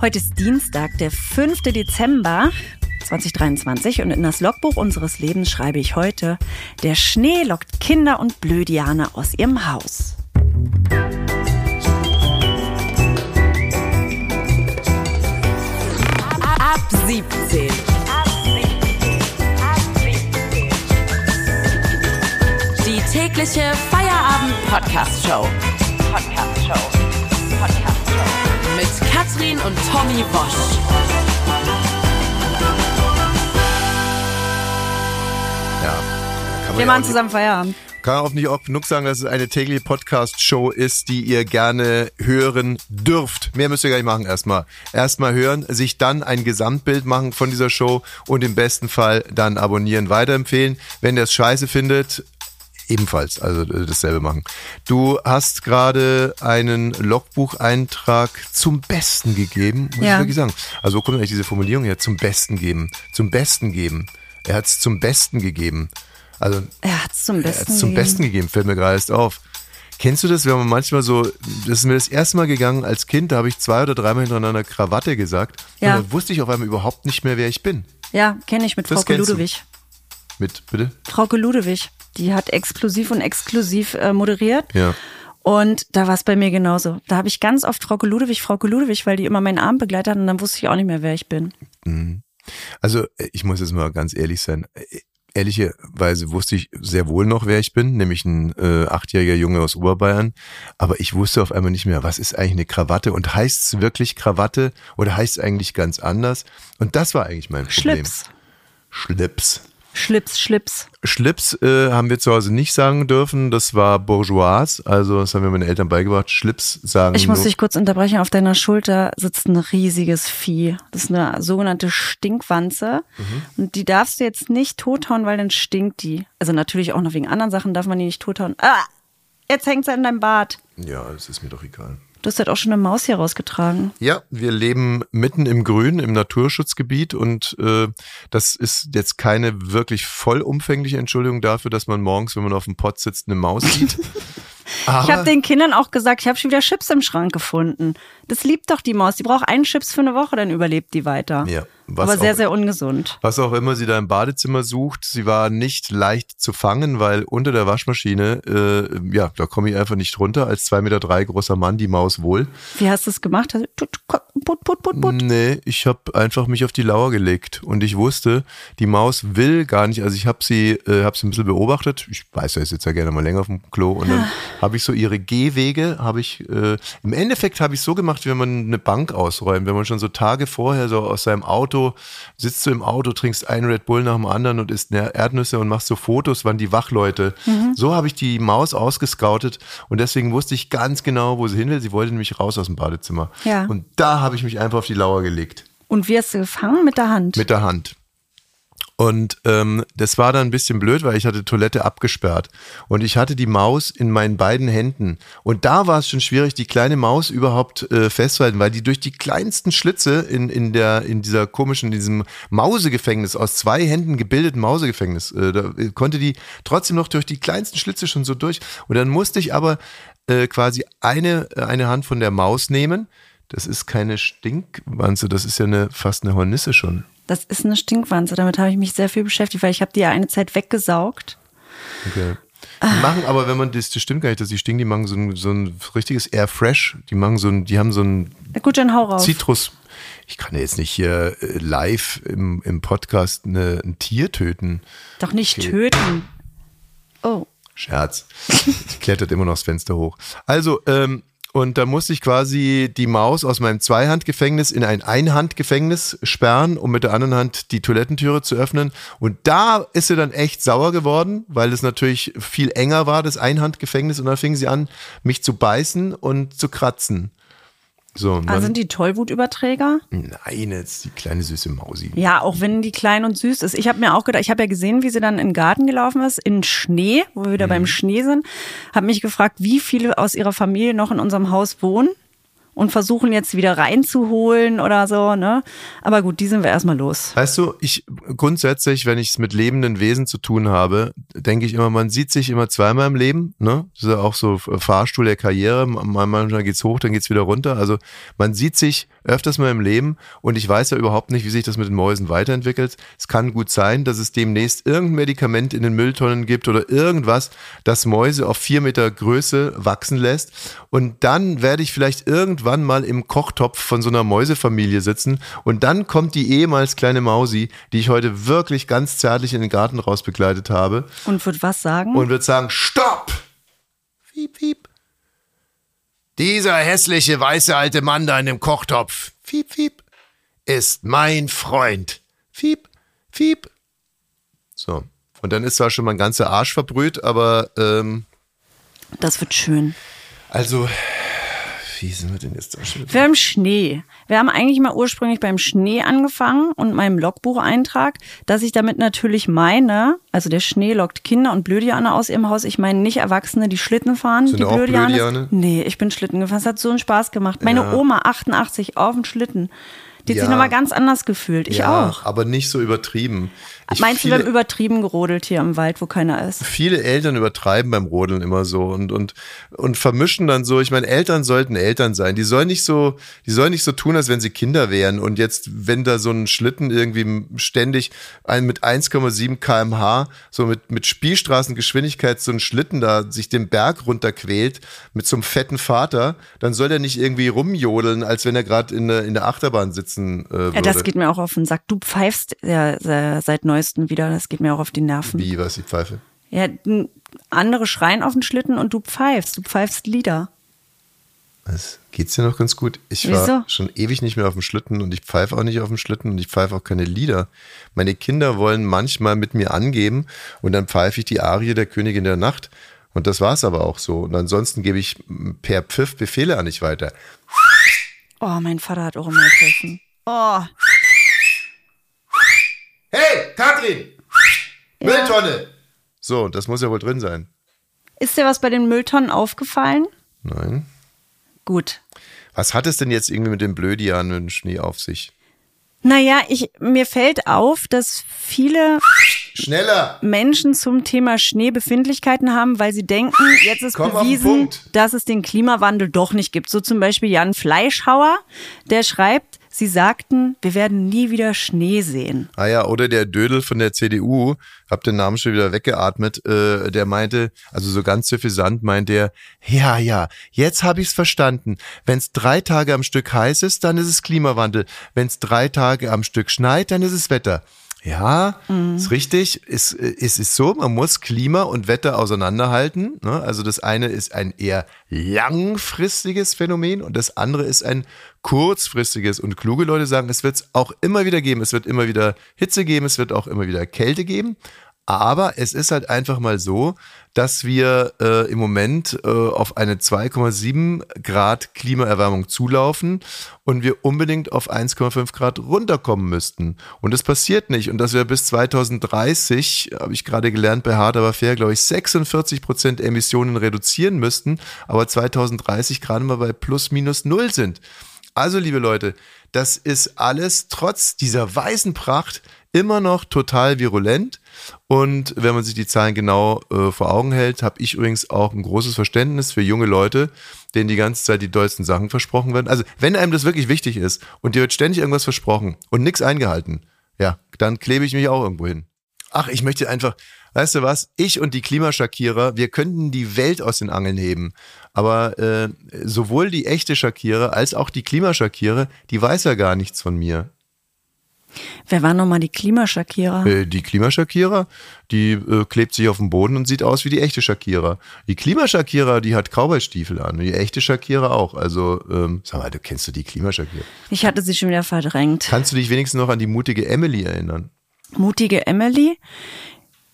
Heute ist Dienstag, der 5. Dezember 2023 und in das Logbuch unseres Lebens schreibe ich heute, der Schnee lockt Kinder und Blödianer aus ihrem Haus. Ab 17. Die tägliche Feierabend-Podcast-Show. Podcast-Show. Podcast-Show. Mit Katrin und Tommy Bosch. Ja. Kann man Wir ja machen auch zusammen Feierabend. Nicht, kann auch nicht oft genug sagen, dass es eine tägliche Podcast-Show ist, die ihr gerne hören dürft. Mehr müsst ihr gar nicht machen erstmal. Erstmal hören, sich dann ein Gesamtbild machen von dieser Show und im besten Fall dann abonnieren, weiterempfehlen. Wenn ihr es scheiße findet, ebenfalls, also äh, dasselbe machen. Du hast gerade einen Logbucheintrag zum Besten gegeben, muss Ja. ich wirklich sagen. Also wo kommt eigentlich diese Formulierung her? Zum Besten geben. Zum Besten geben. Er hat es zum Besten gegeben. Also Er hat es zum Besten zum gegeben. Besten gegeben, fällt mir gerade erst auf. Kennst du das, wenn man manchmal so, das ist mir das erste Mal gegangen als Kind, da habe ich zwei oder dreimal hintereinander Krawatte gesagt Ja. und dann wusste ich auf einmal überhaupt nicht mehr, wer ich bin. Ja, kenne ich mit Das Frauke kennst du. Ludewig. Mit, bitte? Frauke Ludewig, die hat exklusiv und exklusiv äh, moderiert. Ja. Und da war es bei mir genauso. Da habe ich ganz oft Frauke Ludewig, Frauke Ludewig, weil die immer meinen Arm begleitet hat und dann wusste ich auch nicht mehr, wer ich bin. Also äh, ich muss jetzt mal ganz ehrlich sein. Ehrlicherweise wusste ich sehr wohl noch, wer ich bin, nämlich ein äh, achtjähriger Junge aus Oberbayern. Aber ich wusste auf einmal nicht mehr, was ist eigentlich eine Krawatte und heißt es wirklich Krawatte oder heißt es eigentlich ganz anders? Und das war eigentlich mein Problem. Schlips. Schlips. Schlips, Schlips. Schlips äh, haben wir zu Hause nicht sagen dürfen. Das war bourgeois. Also das haben wir meinen Eltern beigebracht. Schlips sagen Ich muss dich kurz unterbrechen. Auf deiner Schulter sitzt ein riesiges Vieh. Das ist eine sogenannte Stinkwanze. Mhm. Und die darfst du jetzt nicht tothauen, weil dann stinkt die. Also natürlich auch noch wegen anderen Sachen darf man die nicht tothauen. Ah, jetzt hängt sie an deinem Bart. ja, das ist mir doch egal. Du hast halt auch schon eine Maus hier rausgetragen. Ja, wir leben mitten im Grün, im Naturschutzgebiet und äh, das ist jetzt keine wirklich vollumfängliche Entschuldigung dafür, dass man morgens, wenn man auf dem Pott sitzt, eine Maus sieht. Aber Ich habe den Kindern auch gesagt, ich habe schon wieder Chips im Schrank gefunden. Das liebt doch die Maus. Die braucht einen Chips für eine Woche, dann überlebt die weiter. Ja, was Aber sehr, auch- sehr ungesund. Was auch immer sie da im Badezimmer sucht, sie war nicht leicht zu fangen, weil unter der Waschmaschine, äh, ja, da komme ich einfach nicht runter. Als zwei Meter drei großer Mann, die Maus wohl. Wie hast du es gemacht? Put, put, put, put. Nee, ich habe einfach mich auf die Lauer gelegt und ich wusste, die Maus will gar nicht, also ich habe sie, äh, hab sie ein bisschen beobachtet, ich weiß ich sitze ja gerne mal länger auf dem Klo und dann habe ich so ihre Gehwege, habe ich, äh, im Endeffekt habe ich so gemacht, wie wenn man eine Bank ausräumt, wenn man schon so Tage vorher so aus seinem Auto, sitzt du im Auto, trinkst einen Red Bull nach dem anderen und isst Erdnüsse und machst so Fotos, wann die Wachleute. So habe ich die Maus ausgescoutet und deswegen wusste ich ganz genau, wo sie hin will. Sie wollte nämlich raus aus dem Badezimmer. Ja. Und da habe ich mich einfach auf die Lauer gelegt. Und wie hast du gefangen? Mit der Hand? Mit der Hand. Und ähm, das war dann ein bisschen blöd, weil ich hatte Toilette abgesperrt. Und ich hatte die Maus in meinen beiden Händen. Und da war es schon schwierig, die kleine Maus überhaupt äh, festzuhalten, weil die durch die kleinsten Schlitze in, in, der, in dieser komischen, in diesem Mausegefängnis, aus zwei Händen gebildeten Mausegefängnis, äh, da äh, konnte die trotzdem noch durch die kleinsten Schlitze schon so durch. Und dann musste ich aber äh, quasi eine, eine Hand von der Maus nehmen. Das ist keine Stinkwanze, das ist ja eine, fast eine Hornisse schon. Das ist eine Stinkwanze. Damit habe ich mich sehr viel beschäftigt, weil ich habe die ja eine Zeit weggesaugt. Okay. Die machen aber, wenn man das, das stimmt gar nicht, dass die stinken, die machen so ein, so ein richtiges Air Fresh. Die machen so ein, die haben so ein Na gut, dann hau raus. Zitrus. Ich kann ja jetzt nicht hier äh, live im, im Podcast eine, ein Tier töten. Doch nicht töten. Oh. Scherz. Die klettert immer noch das Fenster hoch. Also, ähm, und da musste ich quasi die Maus aus meinem Zweihandgefängnis in ein Einhandgefängnis sperren, um mit der anderen Hand die Toilettentüre zu öffnen. Und da ist sie dann echt sauer geworden, weil es natürlich viel enger war, das Einhandgefängnis. Und dann fing sie an, mich zu beißen und zu kratzen. So, und Ah, sind die Tollwutüberträger? nein, jetzt die kleine süße Mausi. Ja, auch wenn die klein und süß ist. Ich habe mir auch gedacht, ich habe ja gesehen, wie sie dann in den Garten gelaufen ist, in Schnee, wo wir wieder Mhm. beim Schnee sind. Habe mich gefragt, wie viele aus ihrer Familie noch in unserem Haus wohnen. und versuchen jetzt wieder reinzuholen oder so, ne? Aber gut, die sind wir erstmal los. Weißt du, ich grundsätzlich, wenn ich es mit lebenden Wesen zu tun habe, denke ich immer, man sieht sich immer zweimal im Leben, ne? Das ist ja auch so Fahrstuhl der Karriere, manchmal geht's hoch, dann geht's wieder runter. Also man sieht sich öfters mal im Leben und ich weiß ja überhaupt nicht, wie sich das mit den Mäusen weiterentwickelt. Es kann gut sein, dass es demnächst irgendein Medikament in den Mülltonnen gibt oder irgendwas, das Mäuse auf vier Meter Größe wachsen lässt. Und dann werde ich vielleicht irgendwann mal im Kochtopf von so einer Mäusefamilie sitzen und dann kommt die ehemals kleine Mausi, die ich heute wirklich ganz zärtlich in den Garten raus begleitet habe. Und wird was sagen? Und wird sagen, stopp! Piep, piep. Dieser hässliche weiße alte Mann da in dem Kochtopf, fiep, fiep, ist mein Freund. Fiep, fiep. So. Und dann ist zwar schon mein ganzer Arsch verbrüht, aber ähm, das wird schön. Also, wie sind wir denn jetzt da schon? Wir haben Schnee. Wir haben eigentlich mal ursprünglich beim Schnee angefangen und meinem Logbucheintrag, dass ich damit natürlich meine, also der Schnee lockt Kinder und Blödiane aus ihrem Haus. Ich meine nicht Erwachsene, die Schlitten fahren. Sind die auch Blödianes. Blödiane? Nee, ich bin Schlitten gefahren. Es hat so einen Spaß gemacht. Meine Ja. Oma, 88, auf dem Schlitten. Die hat Ja. sich nochmal ganz anders gefühlt. Ich ja, auch. aber nicht so übertrieben. Ich, Meinst du, wir viele, haben übertrieben gerodelt hier im Wald, wo keiner ist? viele Eltern übertreiben beim Rodeln immer so und, und, und vermischen dann so. Ich meine, Eltern sollten Eltern sein. Die sollen nicht so, die sollen nicht so tun, als wenn sie Kinder wären. Und jetzt, wenn da so ein Schlitten irgendwie ständig ein, mit 1,7 kmh, so mit, mit Spielstraßengeschwindigkeit so ein Schlitten da sich den Berg runterquält mit so einem fetten Vater, dann soll der nicht irgendwie rumjodeln, als wenn er gerade in, der- in der Achterbahn sitzen äh, würde. Ja, das geht mir auch auf den Sack. Du pfeifst ja se- seit neuestem wieder. Das geht mir auch auf die Nerven. Wie, was die Pfeife? Ja, andere schreien auf den Schlitten und du pfeifst. Du pfeifst Lieder. Es geht's dir noch ganz gut. Ich war Wieso? schon ewig nicht mehr auf dem Schlitten und ich pfeife auch nicht auf dem Schlitten und ich pfeife auch keine Lieder. Meine Kinder wollen manchmal mit mir angeben und dann pfeife ich die Arie der Königin der Nacht. Und das war's aber auch so. Und ansonsten gebe ich per Pfiff Befehle an nicht weiter. Oh, mein Vater hat auch immer gepfiffen. Oh, Hey, Katrin! Mülltonne! So, das muss ja wohl drin sein. ist dir was bei den Mülltonnen aufgefallen? Nein. Gut. Was hat es denn jetzt irgendwie mit dem Blödian dem Schnee auf sich? Naja, ich, mir fällt auf, dass viele Schneller! Menschen zum Thema Schnee Befindlichkeiten haben, weil sie denken, jetzt ist Komm bewiesen, dass es den Klimawandel doch nicht gibt. So zum Beispiel Jan Fleischhauer, der schreibt, sie sagten, wir werden nie wieder Schnee sehen. Ah ja, oder der Dödel von der CDU, hab den Namen schon wieder weggeatmet, äh, der meinte, also so ganz suffisant meint der, ja, ja, jetzt habe ich's verstanden. Wenn's drei Tage am Stück heiß ist, dann ist es Klimawandel. Wenn's drei Tage am Stück schneit, dann ist es Wetter. Ja, ist richtig. Es, es ist so, man muss Klima und Wetter auseinanderhalten. Ne? Also das eine ist ein eher langfristiges Phänomen und das andere ist ein kurzfristiges. Und kluge Leute sagen, es wird es auch immer wieder geben. Es wird immer wieder Hitze geben, es wird auch immer wieder Kälte geben. Aber es ist halt einfach mal so, dass wir äh, im Moment äh, auf eine 2,7 Grad Klimaerwärmung zulaufen und wir unbedingt auf 1,5 Grad runterkommen müssten. Und das passiert nicht. Und dass wir bis 2030, habe ich gerade gelernt bei Hard aber fair, glaube ich, 46 Prozent Emissionen reduzieren müssten, aber 2030 gerade mal bei plus minus null sind. Also, liebe Leute, das ist alles trotz dieser weißen Pracht immer noch total virulent. Und wenn man sich die Zahlen genau äh, vor Augen hält, habe ich übrigens auch ein großes Verständnis für junge Leute, denen die ganze Zeit die dollsten Sachen versprochen werden. Also, wenn einem das wirklich wichtig ist und dir wird ständig irgendwas versprochen und nichts eingehalten, ja, dann klebe ich mich auch irgendwo hin. Ach, ich möchte einfach, weißt du was, ich und die Klimaschakierer, wir könnten die Welt aus den Angeln heben. Aber äh, sowohl die echte Shakira als auch die Klimaschakierer, die weiß ja gar nichts von mir. Wer war nochmal die Klimaschakierer? Äh, die Klimaschakierer, die äh, klebt sich auf dem Boden und sieht aus wie die echte Shakira. Die Klimaschakierer, die hat Cowboy-Stiefel an. Die echte Shakira auch. Also, ähm, sag mal, du kennst du die Klimaschakierer? Ich hatte sie schon wieder verdrängt. Kannst du dich wenigstens noch an die mutige Emily erinnern? Mutige Emily?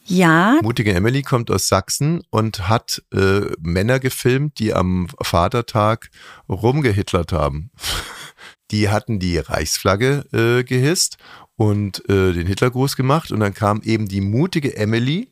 Ja, Mutige Emily kommt aus Sachsen und hat äh, Männer gefilmt, die am Vatertag rumgehitlert haben. Die hatten die Reichsflagge äh, gehisst und äh, den Hitlergruß gemacht und dann kam eben die mutige Emily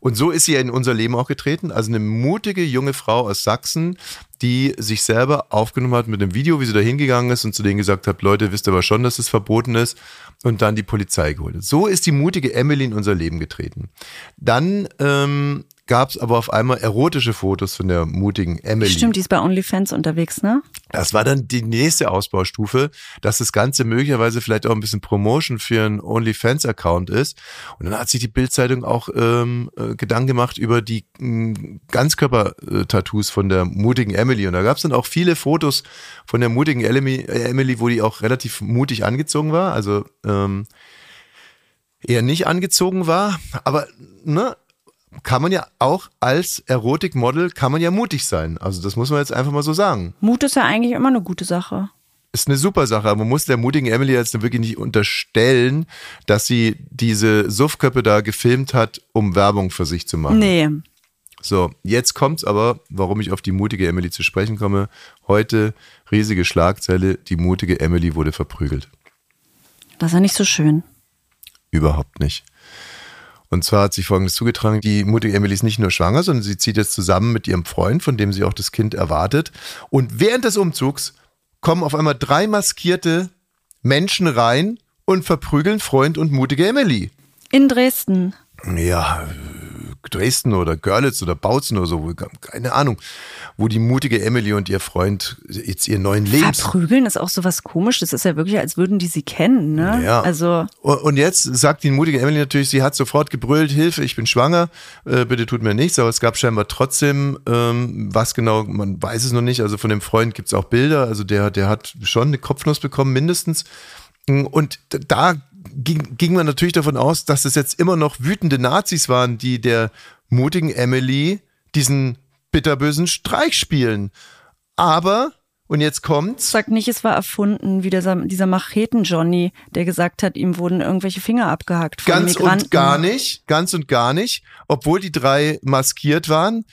Und so ist sie in unser Leben auch getreten. Also eine mutige junge Frau aus Sachsen, die sich selber aufgenommen hat mit einem Video, wie sie da hingegangen ist und zu denen gesagt hat, Leute, wisst aber schon, dass es verboten ist und dann die Polizei geholt. So ist die mutige Emily in unser Leben getreten. Dann ähm, gab es aber auf einmal erotische Fotos von der mutigen Emily. Stimmt, die ist bei OnlyFans unterwegs, ne? Das war dann die nächste Ausbaustufe, dass das Ganze möglicherweise vielleicht auch ein bisschen Promotion für einen OnlyFans-Account ist. Und dann hat sich die Bildzeitung auch ähm, äh, Gedanken gemacht über die äh, Ganzkörper-Tattoos von der mutigen Emily. Und da gab es dann auch viele Fotos von der mutigen Emily, Emily, wo die auch relativ mutig angezogen war. Also ähm, eher nicht angezogen war. Aber ne, kann man ja auch als Erotikmodel kann man ja mutig sein. Also das muss man jetzt einfach mal so sagen. Mut ist ja eigentlich immer eine gute Sache. Ist eine super Sache, aber man muss der mutigen Emily jetzt wirklich nicht unterstellen, dass sie diese Suffköppe da gefilmt hat, um Werbung für sich zu machen. Nee. So, jetzt kommt's aber, warum ich auf die mutige Emily zu sprechen komme. Heute riesige Schlagzeile, die mutige Emily wurde verprügelt. Das ist ja nicht so schön. Überhaupt nicht. Und zwar hat sich Folgendes zugetragen, die mutige Emily ist nicht nur schwanger, sondern sie zieht jetzt zusammen mit ihrem Freund, von dem sie auch das Kind erwartet. Und während des Umzugs kommen auf einmal drei maskierte Menschen rein und verprügeln Freund und mutige Emily. In Dresden. Ja, Dresden oder Görlitz oder Bautzen oder so, keine Ahnung, wo die mutige Emily und ihr Freund jetzt ihren neuen Lebens... Verprügeln ist auch so was komisch. Das ist ja wirklich, als würden die sie kennen, ne? Ja. Also, Und jetzt sagt die mutige Emily natürlich, sie hat sofort gebrüllt, Hilfe, ich bin schwanger, äh, bitte tut mir nichts. Aber es gab scheinbar trotzdem, ähm, was genau, man weiß es noch nicht. Also von dem Freund gibt es auch Bilder. Also der, der hat schon eine Kopfnuss bekommen, mindestens. Und da ging, ging man natürlich davon aus, dass es jetzt immer noch wütende Nazis waren, die der mutigen Emily diesen bitterbösen Streich spielen. Aber, und jetzt kommt's. sag nicht, es war erfunden, wie dieser, dieser Macheten-Johnny, der gesagt hat, ihm wurden irgendwelche Finger abgehackt von Ganz Migranten. und gar nicht, ganz und gar nicht. Obwohl die drei maskiert waren,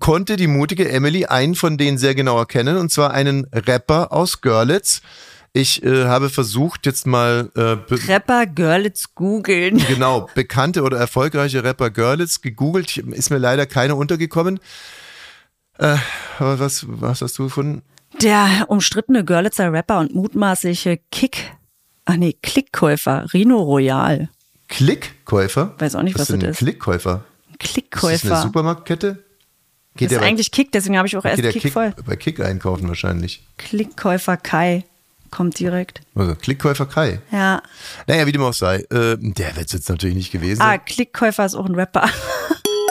konnte die mutige Emily einen von denen sehr genau erkennen, und zwar einen Rapper aus Görlitz. Ich äh, habe versucht, jetzt mal äh, Rapper Görlitz googeln. genau bekannte oder erfolgreiche Rapper Görlitz gegoogelt. Ist mir leider keine untergekommen. Äh, aber was, was hast du gefunden? Der umstrittene Görlitzer Rapper und mutmaßliche Kick, ach nee, Klickkäufer, Rino Royal. Klickkäufer? Weiß auch nicht, was denn das ist. Klickkäufer? Ist das eine Klickkäufer. Supermarktkette? Geht Das ist bei- eigentlich Kick, deswegen habe ich auch erst Kick Kick, voll. bei Kick einkaufen wahrscheinlich. Klickkäufer Kai kommt direkt. Also Klickkäufer Kai. Ja. Naja, wie dem auch sei. Äh, der wird es jetzt natürlich nicht gewesen Ah. Klickkäufer ist auch ein Rapper.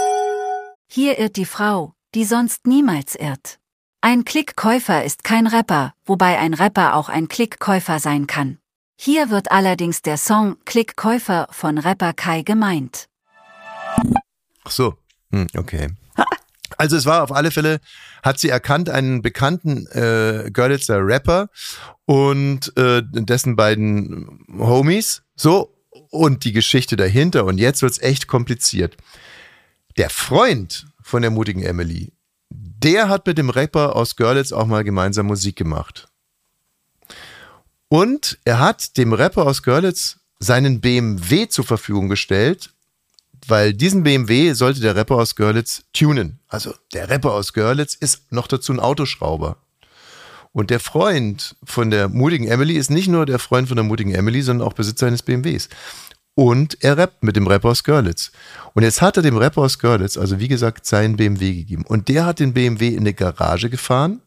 Hier irrt die Frau, die sonst niemals irrt. Ein Klickkäufer ist kein Rapper, wobei ein Rapper auch ein Klickkäufer sein kann. Hier wird allerdings der Song Klickkäufer von Rapper Kai gemeint. Ach so. Hm, okay. Also es war auf alle Fälle, hat sie erkannt, einen bekannten äh, Görlitzer Rapper und äh, dessen beiden Homies. So, und die Geschichte dahinter. Und jetzt wird's echt kompliziert. Der Freund von der mutigen Emily, der hat mit dem Rapper aus Görlitz auch mal gemeinsam Musik gemacht. Und er hat dem Rapper aus Görlitz seinen BMW zur Verfügung gestellt, weil diesen BMW sollte der Rapper aus Görlitz tunen. Also der Rapper aus Görlitz ist noch dazu ein Autoschrauber. Und der Freund von der mutigen Emily ist nicht nur der Freund von der mutigen Emily, sondern auch Besitzer eines BMWs. Und er rappt mit dem Rapper aus Görlitz. Und jetzt hat er dem Rapper aus Görlitz, also wie gesagt, seinen BMW gegeben. Und der hat den BMW in eine Garage gefahren,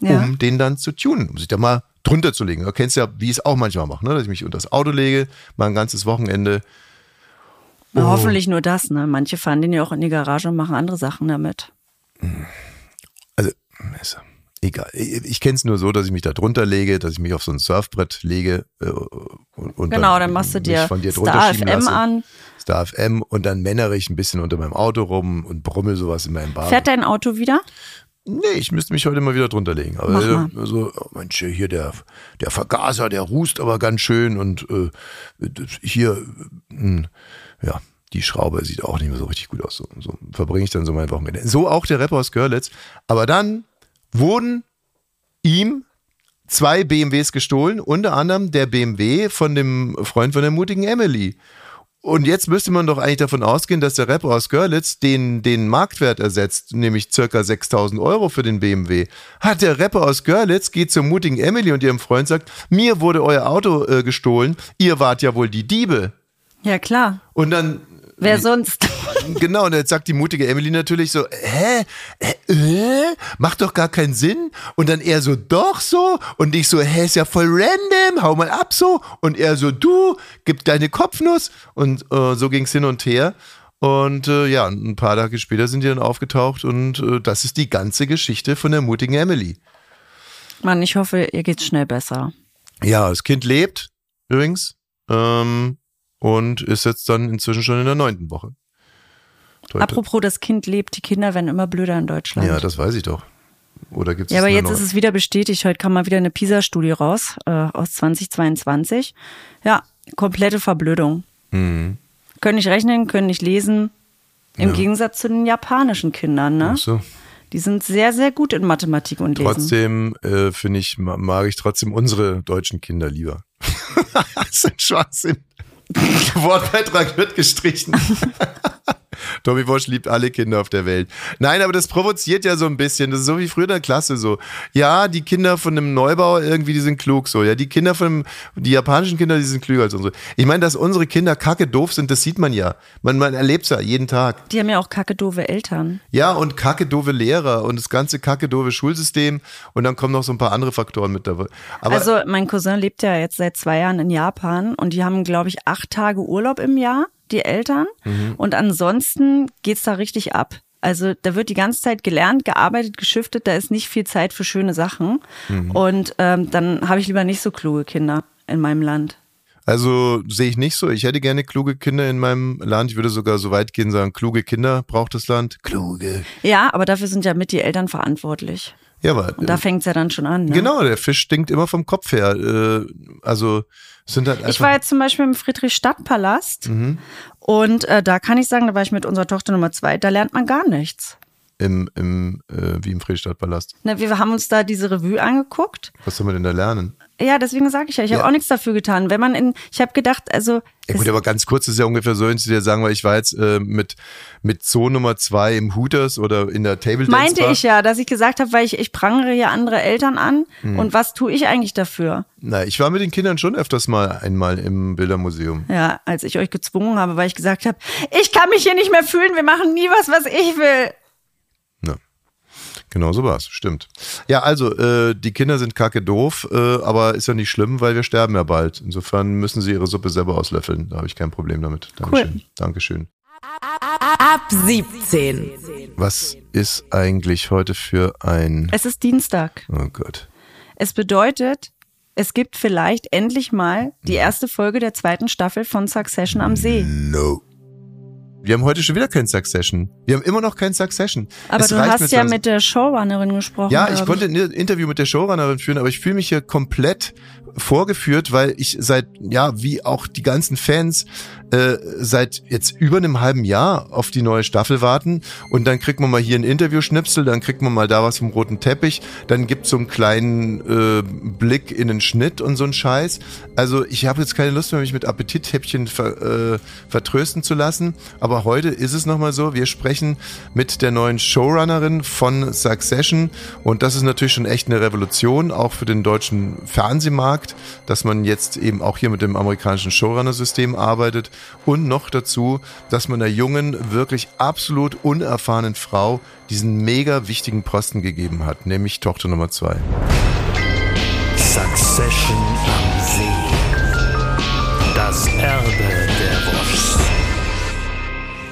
Ja. um den dann zu tunen, um sich da mal drunter zu legen. Du kennst ja, wie ich es auch manchmal mache, ne? dass ich mich unter das Auto lege, mal ein ganzes Wochenende Na, Hoffentlich nur das, ne? Manche fahren den ja auch in die Garage und machen andere Sachen damit. also ist egal. Ich, kenne es nur so, dass ich mich da drunter lege, dass ich mich auf so ein Surfbrett lege äh, und, und Genau, dann machst du dir von dir Star FM lasse. an. Star FM und dann männere ich ein bisschen unter meinem Auto rum und brummel sowas in meinem Bad. Fährt dein Auto wieder? Nee, ich müsste mich heute mal wieder drunter legen. Aber Mach mal. also, oh Mensch, hier der, der Vergaser, der rußt aber ganz schön und äh, hier, mh, ja, die Schraube sieht auch nicht mehr so richtig gut aus. So, so verbringe ich dann so mein Wochenende. So auch der Rapper aus Görlitz. Aber dann wurden ihm zwei BMWs gestohlen, unter anderem der BMW von dem Freund von der mutigen Emily. und jetzt müsste man doch eigentlich davon ausgehen, dass der Rapper aus Görlitz den, den Marktwert ersetzt, nämlich circa 6000 Euro für den BMW. Hat der Rapper aus Görlitz, geht zur mutigen Emily und ihrem Freund sagt, mir wurde euer Auto äh, gestohlen, ihr wart ja wohl die Diebe. Ja, klar. Und dann Wer sonst? Genau, und jetzt sagt die mutige Emily natürlich so, hä? Äh, äh? Macht doch gar keinen Sinn. Und dann er so, doch so. Und ich so, hä, ist ja voll random, hau mal ab so. Und er so, du, gib deine Kopfnuss. Und äh, so ging's hin und her. Und äh, ja, ein paar Tage später sind die dann aufgetaucht und äh, das ist die ganze Geschichte von der mutigen Emily. Mann, ich hoffe, ihr geht's schnell besser. Ja, das Kind lebt übrigens ähm, und ist jetzt dann inzwischen schon in der neunten Woche. Toi. Apropos, das Kind lebt, die Kinder werden immer blöder in Deutschland. Ja, das weiß ich doch. Oder gibt's Ja, aber jetzt neue? ist es wieder bestätigt. Heute kam mal wieder eine PISA-Studie raus äh, aus 2022. Ja, komplette Verblödung. Mhm. Können nicht rechnen, können nicht lesen. Im Ja. Gegensatz zu den japanischen Kindern, ne? Ach so. Die sind sehr, sehr gut in Mathematik und Lesen. Trotzdem äh, finde ich, ma- mag ich trotzdem unsere deutschen Kinder lieber. das ist ein Schwachsinn. Wortbeitrag wird gestrichen. Tommy Walsh liebt alle Kinder auf der Welt. Nein, aber das provoziert ja so ein bisschen. Das ist so wie früher in der Klasse so. Ja, die Kinder von einem Neubauer irgendwie, die sind klug so. Ja, die Kinder von einem, die japanischen Kinder, die sind klüger als unsere. Ich meine, dass unsere Kinder kacke doof sind, das sieht man ja. Man, man erlebt es ja jeden Tag. Die haben ja auch kacke doofe Eltern. Ja, und kacke doofe Lehrer und das ganze kacke doofe Schulsystem und dann kommen noch so ein paar andere Faktoren mit dabei. Aber also mein Cousin lebt ja jetzt seit zwei Jahren in Japan und die haben, glaube ich, acht Tage Urlaub im Jahr, die Eltern. Mhm. Und ansonsten geht's da richtig ab. Also da wird die ganze Zeit gelernt, gearbeitet, geschiftet, da ist nicht viel Zeit für schöne Sachen. Mhm. Und ähm, dann habe ich lieber nicht so kluge Kinder in meinem Land. also sehe ich nicht so. Ich hätte gerne kluge Kinder in meinem Land. Ich würde sogar so weit gehen sagen, kluge Kinder braucht das Land. Kluge. Ja, aber dafür sind ja mit die Eltern verantwortlich. Ja, aber Und da fängt's ja dann schon an. Ne? genau, der Fisch stinkt immer vom Kopf her. Äh, also es halt. Ich war jetzt zum Beispiel im Friedrichstadtpalast Mhm. und äh, da kann ich sagen, da war ich mit unserer Tochter Nummer zwei, da lernt man gar nichts. im, im äh, wie im Friedrichstadtpalast. Ne, wir haben uns da diese Revue angeguckt. Was soll man denn da lernen? Ja, deswegen sage ich ja, ich habe Ja. auch nichts dafür getan. Wenn man in, ich habe gedacht, also Ja gut, aber ganz kurz ist ja ungefähr so, wenn sie dir sagen, weil ich war jetzt äh, mit, mit Zoo Nummer zwei im Hooters oder in der Table Dance meinte Bar. ich ja, dass ich gesagt habe, weil ich, ich prangere ja andere Eltern an Hm. und was tue ich eigentlich dafür? Na, ich war mit den Kindern schon öfters mal einmal im Bildermuseum. Ja, als ich euch gezwungen habe, weil ich gesagt habe, ich kann mich hier nicht mehr fühlen, wir machen nie was, was ich will. Genau so war's, stimmt. Ja, also, äh, die Kinder sind kacke doof, äh, aber ist ja nicht schlimm, weil wir sterben ja bald. Insofern müssen sie ihre Suppe selber auslöffeln. Da habe ich kein Problem damit. Dankeschön. Dankeschön. Ab 17. Was ist eigentlich heute für ein. Es ist Dienstag. Oh Gott. Es bedeutet, es gibt vielleicht endlich mal die erste Folge der zweiten Staffel von Succession am See. No. Wir haben heute schon wieder kein Succession. Wir haben immer noch kein Succession. Aber Es du hast ja mit der Showrunnerin gesprochen. Ja, ich konnte ein Interview mit der Showrunnerin führen, aber ich fühle mich hier komplett vorgeführt, weil ich seit, ja, wie auch die ganzen Fans, äh, seit jetzt über einem halben Jahr auf die neue Staffel warten. Und dann kriegt man mal hier ein Interview-Schnipsel, dann kriegt man mal da was vom roten Teppich, dann gibt's so einen kleinen äh, Blick in den Schnitt und so ein Scheiß. Also ich habe jetzt keine Lust mehr, mich mit Appetithäppchen ver, äh, vertrösten zu lassen, aber heute ist es nochmal so, wir sprechen mit der neuen Showrunnerin von Succession. Und das ist natürlich schon echt eine Revolution, auch für den deutschen Fernsehmarkt, dass man jetzt eben auch hier mit dem amerikanischen Showrunner-System arbeitet und noch dazu, dass man der jungen, wirklich absolut unerfahrenen Frau diesen mega wichtigen Posten gegeben hat, nämlich Tochter Nummer zwei. Succession am See. Das Erbe der Wurst.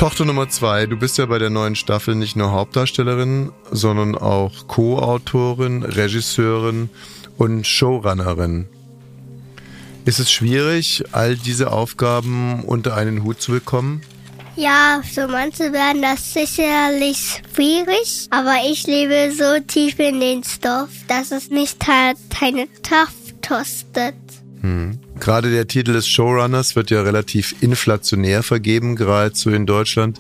Tochter Nummer zwei, du bist ja bei der neuen Staffel nicht nur Hauptdarstellerin, sondern auch Co-Autorin, Regisseurin und Showrunnerin. Ist es schwierig, all diese Aufgaben unter einen Hut zu bekommen? Ja, für manche werden das sicherlich schwierig, aber ich lebe so tief in den Stoff, dass es nicht halt keine Kraft kostet. Gerade der Titel des Showrunners wird ja relativ inflationär vergeben, geradezu in Deutschland.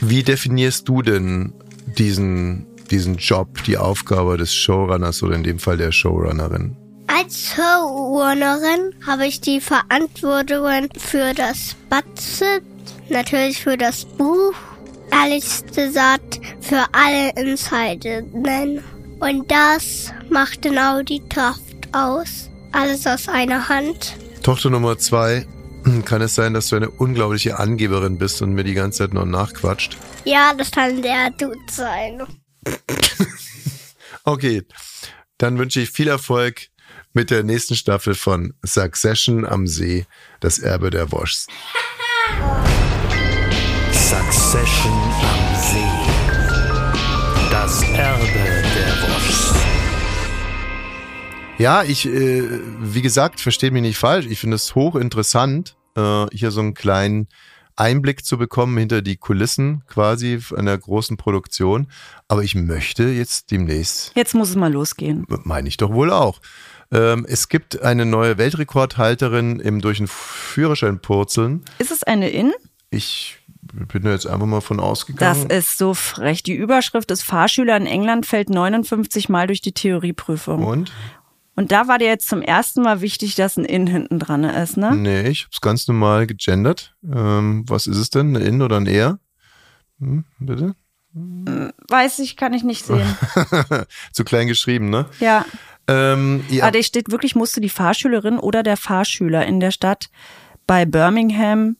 Wie definierst du denn diesen, diesen Job, die Aufgabe des Showrunners oder in dem Fall der Showrunnerin? Als Hörurnerin habe ich die Verantwortung für das Budget, natürlich für das Buch, ehrlich gesagt für alle Entscheidungen. Und das macht genau die Kraft aus. Alles aus einer Hand. Tochter Nummer zwei, kann es sein, dass du eine unglaubliche Angeberin bist und mir die ganze Zeit nur nachquatscht? Ja, das kann der Dude sein. Okay, dann wünsche ich viel Erfolg mit der nächsten Staffel von Succession am See, das Erbe der Woschs. Succession am See. Das Erbe der Woschs. Ja, ich, äh, wie gesagt, versteht mich nicht falsch. Ich finde es hochinteressant, äh, hier so einen kleinen Einblick zu bekommen hinter die Kulissen quasi einer großen Produktion. Aber ich möchte jetzt demnächst, Jetzt muss es mal losgehen. meine ich doch wohl auch. Ähm, es gibt eine neue Weltrekordhalterin im durch den Führerschein purzeln. Ist es eine In? Ich bin da jetzt einfach mal von Das ausgegangen. ist so frech. Die Überschrift ist Fahrschüler in England fällt 59 Mal durch die Theorieprüfung. Und? Und da war dir jetzt zum ersten Mal wichtig, dass ein In hinten dran ist, ne? Nee, ich hab's ganz normal gegendert. Ähm, was ist es denn? Ein In oder ein Er? Hm, bitte? Weiß ich, kann ich nicht sehen. Zu klein geschrieben, ne? Ja. Ähm, ja, Aber da steht wirklich, musste die Fahrschülerin oder der Fahrschüler in der Stadt bei Birmingham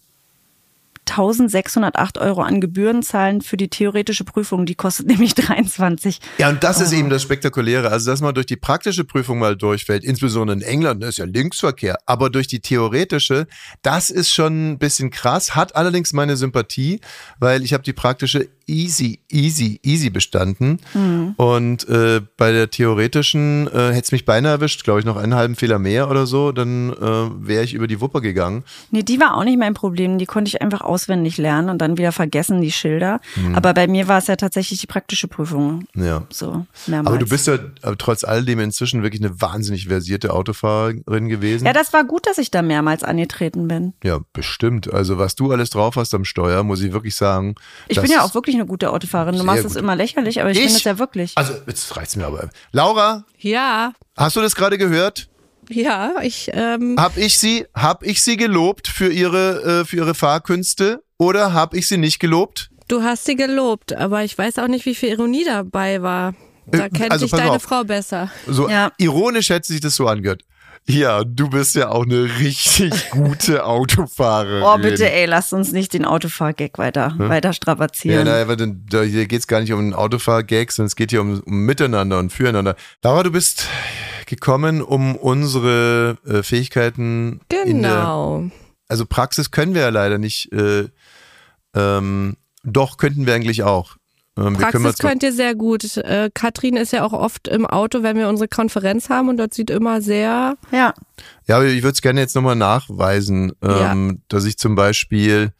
1608 Euro an Gebühren zahlen für die theoretische Prüfung. Die kostet nämlich 23. ja, und das ist Oh. eben das Spektakuläre. Also, dass man durch die praktische Prüfung mal durchfällt, insbesondere in England, das ist ja Linksverkehr, aber durch die theoretische, das ist schon ein bisschen krass, hat allerdings meine Sympathie, weil ich habe die praktische easy, easy, easy bestanden. Mhm. Und äh, bei der theoretischen äh, hätte es mich beinahe erwischt, glaube ich, noch einen halben Fehler mehr oder so, dann äh, wäre ich über die Wupper gegangen. Nee, die war auch nicht mein Problem. Die konnte ich einfach auswendig lernen und dann wieder vergessen, die Schilder. Aber bei mir war es ja tatsächlich die praktische Prüfung. Ja. So, mehrmals. Aber du bist ja trotz alledem inzwischen wirklich eine wahnsinnig versierte Autofahrerin gewesen. Ja, das war gut, dass ich da mehrmals angetreten bin. Ja, bestimmt. Also was du alles drauf hast am Steuer, muss ich wirklich sagen. Ich bin ja auch wirklich eine gute Autofahrerin. Du machst es immer lächerlich, aber ich, finde es ja wirklich. Also jetzt reicht's mir aber. Laura, Ja, hast du das gerade gehört? Ja, ich, ähm, Hab ich sie, hab ich sie gelobt für ihre, äh, für ihre Fahrkünste oder hab ich sie nicht gelobt? du hast sie gelobt, aber ich weiß auch nicht, wie viel Ironie dabei war. Da Äh, kennt also sich pass deine auf. Frau besser. So Ja. ironisch hätte sich das so angehört. Ja, du bist ja auch eine richtig gute Autofahrerin. Oh, bitte, ey, lasst uns nicht den Autofahr-Gag weiter, weiter Ja, strapazieren. naja, aber dann, da, hier geht's gar nicht um einen Autofahr-Gag, sondern es geht hier um, um Miteinander und Füreinander. Laura, du bist gekommen, um unsere äh, Fähigkeiten in der, Genau. also Praxis können wir ja leider nicht, äh, ähm, doch könnten wir eigentlich auch. Ähm, Praxis könnt ihr sehr gut. Äh, Katrin ist ja auch oft im Auto, wenn wir unsere Konferenz haben und dort sieht immer sehr, ja. Ja, ich würde es gerne jetzt nochmal nachweisen, ähm, dass ich zum Beispiel,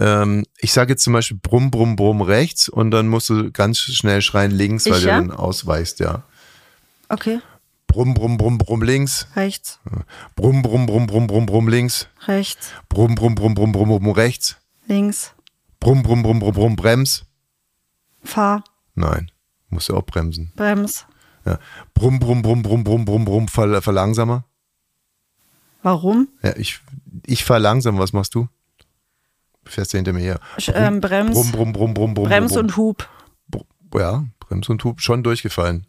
ähm, ich sage jetzt zum Beispiel Brumm, Brumm, Brumm rechts und dann musst du ganz schnell schreien links, weil Ich, du ja? dann ausweichst, ja. Okay, Brumm, Brumm, Brumm, Brumm links, rechts, Brumm, Brumm, Brumm, Brumm, Brumm, Brumm links, rechts, Brumm, Brumm, Brumm, Brumm, Brumm, Brumm rechts, links, Brumm, Brumm, Brumm, Brumm, Brumm, Brems. Fahr, Nein, musst du auch bremsen. brems. Ja. Brumm, Brumm, Brumm, Brumm, Brumm, Brumm, Brumm, ver verlangsamer. Warum? Ja, ich, ich fahr langsam, was machst du? Du fährst ja hinter mir her. Ähm, Brems, Brumm, brumm, brumm, brumm, brumm. Brems brumm, und Hub. brumm. Ja, Brems und Hub schon durchgefallen.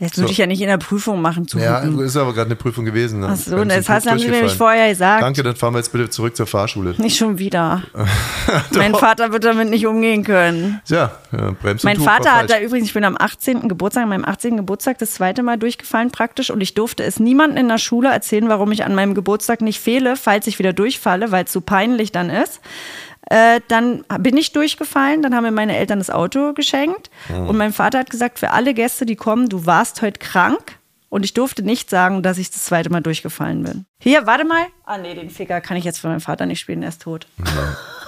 Jetzt würde So. ich ja nicht in der Prüfung machen zu Ja, ist aber gerade eine Prüfung gewesen. Ne? Ach so, das hast, haben Sie mir nämlich vorher gesagt. Danke, dann fahren wir jetzt bitte zurück zur Fahrschule. Nicht schon wieder. mein Vater wird damit nicht umgehen können. Ja, ja Brems Mein Vater hat da übrigens, ich bin am 18. Geburtstag, an meinem 18. Geburtstag das zweite Mal durchgefallen praktisch und ich durfte es niemandem in der Schule erzählen, warum ich an meinem Geburtstag nicht fehle, falls ich wieder durchfalle, weil es so peinlich dann ist. Äh, dann bin ich durchgefallen, dann haben mir meine Eltern das Auto geschenkt und mein Vater hat gesagt, für alle Gäste, die kommen, du warst heute krank und ich durfte nicht sagen, dass ich das zweite Mal durchgefallen bin. Hier, warte mal. Ah nee, den Ficker kann ich jetzt für meinen Vater nicht spielen, er ist tot.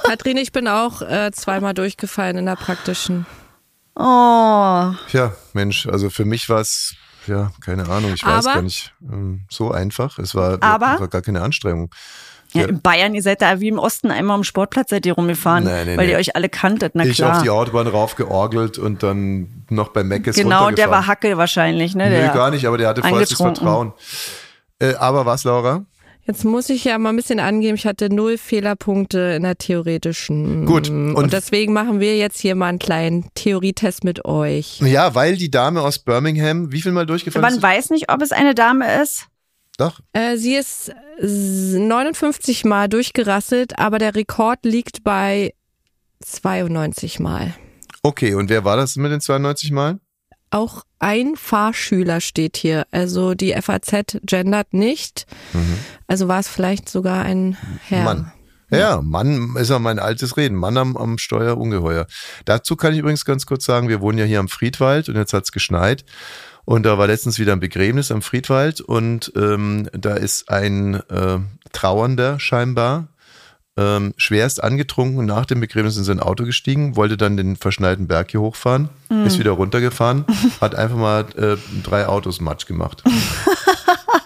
Katrin, ich bin auch äh, zweimal durchgefallen in der praktischen. Oh, Ja, Mensch, also für mich war es, ja, keine Ahnung, ich weiß Aber- gar nicht, ähm, so einfach. Es war, Aber- war gar keine Anstrengung. Ja, in Bayern, ihr seid da wie im Osten einmal am Sportplatz seid ihr rumgefahren, Nee, nee, weil nee. ihr euch alle kanntet, na ich klar. auf die Autobahn raufgeorgelt und dann noch bei Meckes genau, der runtergefahren. war Hacke wahrscheinlich, ne? Nö, Der, gar nicht, aber der hatte vollstes angetrunken. Vertrauen. Äh, aber was, Laura? Jetzt muss ich ja mal ein bisschen angeben, ich hatte null Fehlerpunkte in der theoretischen. Gut, Und, und- deswegen machen wir jetzt hier mal einen kleinen Theorietest mit euch. Ja, weil die Dame aus Birmingham, wie viel mal durchgefallen Man ist? weiß nicht, ob es eine Dame ist. Doch. Äh, sie ist s- 59 Mal durchgerasselt, aber der Rekord liegt bei 92 Mal. Okay, und wer war das mit den 92 Mal? Auch ein Fahrschüler steht hier. Also die FAZ gendert nicht. Also war es vielleicht sogar ein Herr. Mhm. Mann. Ja, Mann ist ja mein altes Reden. Mann am, am Steuer ungeheuer. Dazu kann ich übrigens ganz kurz sagen, wir wohnen ja hier am Friedwald und jetzt hat's geschneit. Und da war letztens wieder ein Begräbnis am Friedwald und ähm, da ist ein äh, Trauernder scheinbar ähm, schwerst angetrunken nach dem Begräbnis in sein Auto gestiegen, wollte dann den verschneiten Berg hier hochfahren, ist wieder runtergefahren, hat einfach mal äh, drei Autos Matsch gemacht.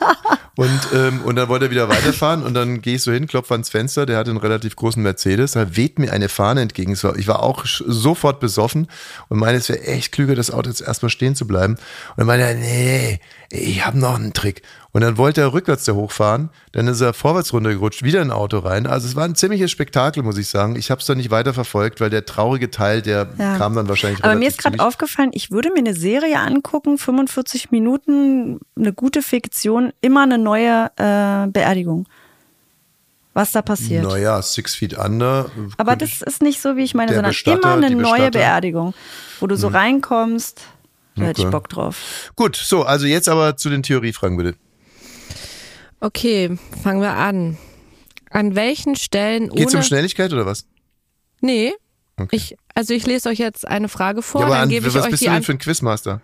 Und, ähm, und dann wollte er wieder weiterfahren und dann gehe ich so hin, klopfe ans Fenster, der hatte einen relativ großen Mercedes, da weht mir eine Fahne entgegen. Ich war auch sofort besoffen und meine, es wäre echt klüger, das Auto jetzt erstmal stehen zu bleiben. Und dann meinte er, nee, ich habe noch einen Trick. Und dann wollte er rückwärts da hochfahren, dann ist er vorwärts runtergerutscht, wieder in ein Auto rein. Also es war ein ziemliches Spektakel, muss ich sagen. Ich habe es dann nicht weiter verfolgt, weil der traurige Teil, der Ja. kam dann wahrscheinlich Aber mir ist gerade aufgefallen, ich würde mir eine Serie angucken, 45 Minuten, eine gute Fiktion, immer eine neue äh, Beerdigung. Was da passiert. Naja, Six Feet Under. Aber das ist nicht so, wie ich meine, Der sondern Bestatter, immer eine neue. Beerdigung, wo du so reinkommst. Da hätte ich Okay. Bock drauf. Gut, so, also jetzt aber zu den Theoriefragen bitte. Okay, fangen wir an. An welchen Stellen Geht's ohne... um Schnelligkeit oder was? Nee. Okay. Ich, also ich lese euch jetzt eine Frage vor, ja, aber dann an, gebe ich was euch bist du denn für ein Quizmaster?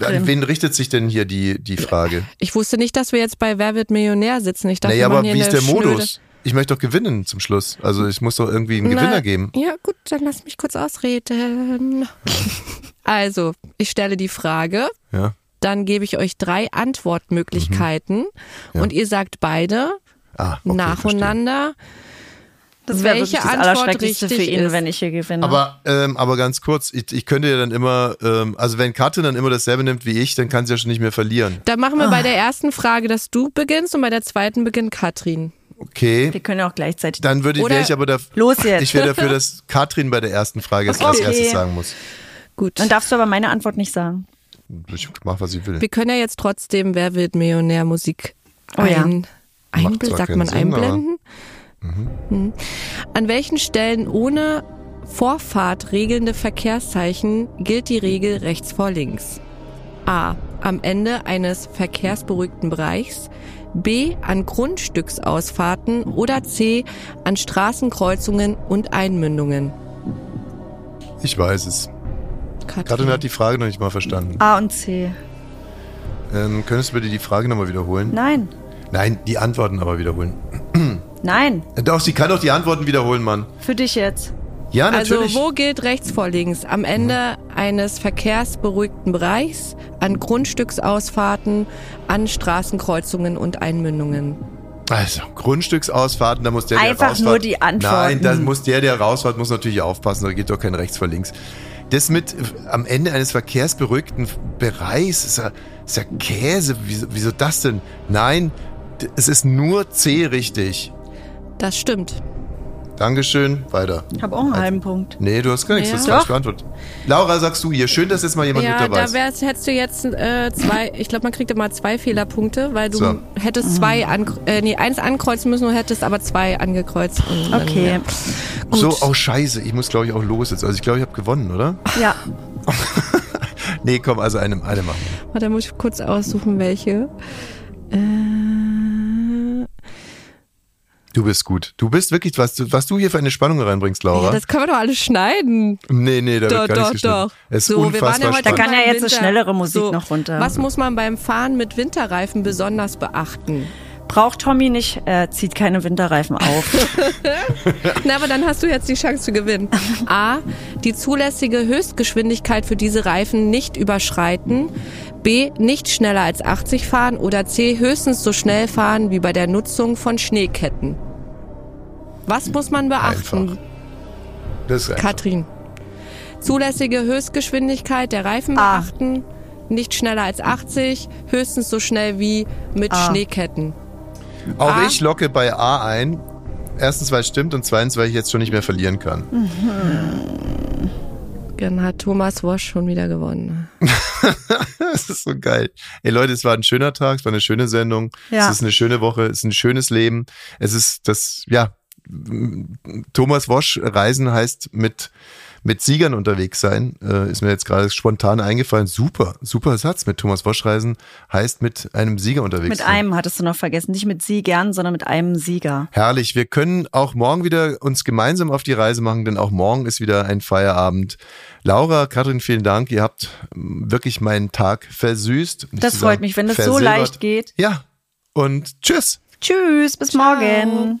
An wen richtet sich denn hier die, die Frage? Ich wusste nicht, dass wir jetzt bei Wer wird Millionär sitzen. Ich dachte, naja, aber wie ist der schnöde- Modus? Ich möchte doch gewinnen zum Schluss. Also ich muss doch irgendwie einen Na, Gewinner geben. Ja, gut, dann lass mich kurz ausreden. Also, ich stelle die Frage, Ja. Dann gebe ich euch drei Antwortmöglichkeiten Mhm. Ja. und ihr sagt beide Ah, okay, nacheinander. Das wäre welche wirklich das Antwort Allerschrecklichste für ihn, ist. wenn ich hier gewinne. Aber, ähm, aber ganz kurz, ich, ich könnte ja dann immer, ähm, also wenn Katrin dann immer dasselbe nimmt wie ich, dann kann sie ja schon nicht mehr verlieren. Dann machen wir Ah. bei der ersten Frage, dass du beginnst und bei der zweiten beginnt Katrin. Okay. wir können ja auch gleichzeitig. Dann würde ich, Oder- wäre ich aber da, Los jetzt. ich wäre dafür, dass Katrin bei der ersten Frage jetzt als Okay. erstes sagen muss. Gut. Dann darfst du aber meine Antwort nicht sagen. Ich mach, was ich will. Wir können ja jetzt trotzdem Wer wird Millionär Musik Oh ja. ein, einbl zwar sagt man Sinn, einblenden. Mhm. An welchen Stellen ohne Vorfahrt regelnde Verkehrszeichen gilt die Regel rechts vor links? A. Am Ende eines verkehrsberuhigten Bereichs. B. An Grundstücksausfahrten. Oder C. An Straßenkreuzungen und Einmündungen. Ich weiß es. Katrin hat die Frage noch nicht mal verstanden. A und C. Ähm, könntest du bitte die Frage nochmal wiederholen? Nein. Nein, die Antworten aber wiederholen. Nein. Doch, sie kann doch die Antworten wiederholen, Mann. Für dich jetzt. Ja, Also natürlich. wo gilt rechts vor links? Am Ende eines verkehrsberuhigten Bereichs, an Grundstücksausfahrten, an Straßenkreuzungen und Einmündungen. Also, Grundstücksausfahrten, da muss der, der Einfach rausfährt. nur die Antworten. Nein, da muss der, der rausfährt, muss natürlich aufpassen, da geht doch kein rechts vor links. Das mit am Ende eines verkehrsberuhigten Bereichs ist ja, ist ja Käse. Wieso, wieso das denn? Nein, es ist nur C richtig. Das stimmt. Dankeschön, weiter. Ich habe auch einen halben Punkt. Nee, du hast gar nichts, Ja. das ist falsch beantwortet. Laura, sagst du hier, schön, dass jetzt mal jemand ja, mit dabei da ist. wär's, hättest du jetzt äh, zwei, ich glaube, man kriegt immer zwei Fehlerpunkte, weil du So. hättest zwei, an, äh, nee, eins ankreuzen müssen und hättest aber zwei angekreuzt. Und dann, Okay. ja. Gut. So, oh scheiße, ich muss glaube ich auch los jetzt. Also ich glaube, ich habe gewonnen, oder? Ja. Nee, komm, also eine, eine machen. Warte, da muss ich kurz aussuchen, welche. Äh, Du bist gut. Du bist wirklich, was du, was du hier für eine Spannung reinbringst, Laura. ja, das können wir doch alles schneiden. nee, nee, da Doch, wird gar doch, geschnitten. doch. Es ist So, wir waren unfassbar ja Da kann ja jetzt eine schnellere Musik so, noch runter. Was muss man beim Fahren mit Winterreifen besonders beachten? Braucht Tommy nicht, er zieht keine Winterreifen auf. Na, aber dann hast du jetzt die Chance zu gewinnen. A. Die zulässige Höchstgeschwindigkeit für diese Reifen nicht überschreiten. B. Nicht schneller als 80 fahren. Oder C. Höchstens so schnell fahren wie bei der Nutzung von Schneeketten. Was muss man beachten, Einfach. Das ist einfach. Katrin? Zulässige Höchstgeschwindigkeit der Reifen A. beachten. nicht schneller als 80, höchstens so schnell wie mit Ah. Schneeketten. Auch A. ich locke bei A ein. Erstens, weil es stimmt und zweitens, weil ich jetzt schon nicht mehr verlieren kann. Dann hat Thomas Wosch schon wieder gewonnen. Das ist so geil. Ey Leute, es war ein schöner Tag, es war eine schöne Sendung. Ja. Es ist eine schöne Woche, es ist ein schönes Leben. Es ist das, ja, Thomas Wosch Reisen heißt mit, mit Siegern unterwegs sein. Äh, ist mir jetzt gerade spontan eingefallen. Super, super Satz. Mit Thomas Wosch Reisen heißt mit einem Sieger unterwegs Mit sein. einem hattest du noch vergessen. Nicht mit Siegern, sondern mit einem Sieger. Herrlich. Wir können auch morgen wieder uns gemeinsam auf die Reise machen, denn auch morgen ist wieder ein Feierabend. Laura, Katrin, vielen Dank. Ihr habt mm, wirklich meinen Tag versüßt. Das freut sagen, mich, wenn es so leicht geht. Ja. Und tschüss. Tschüss, bis morgen.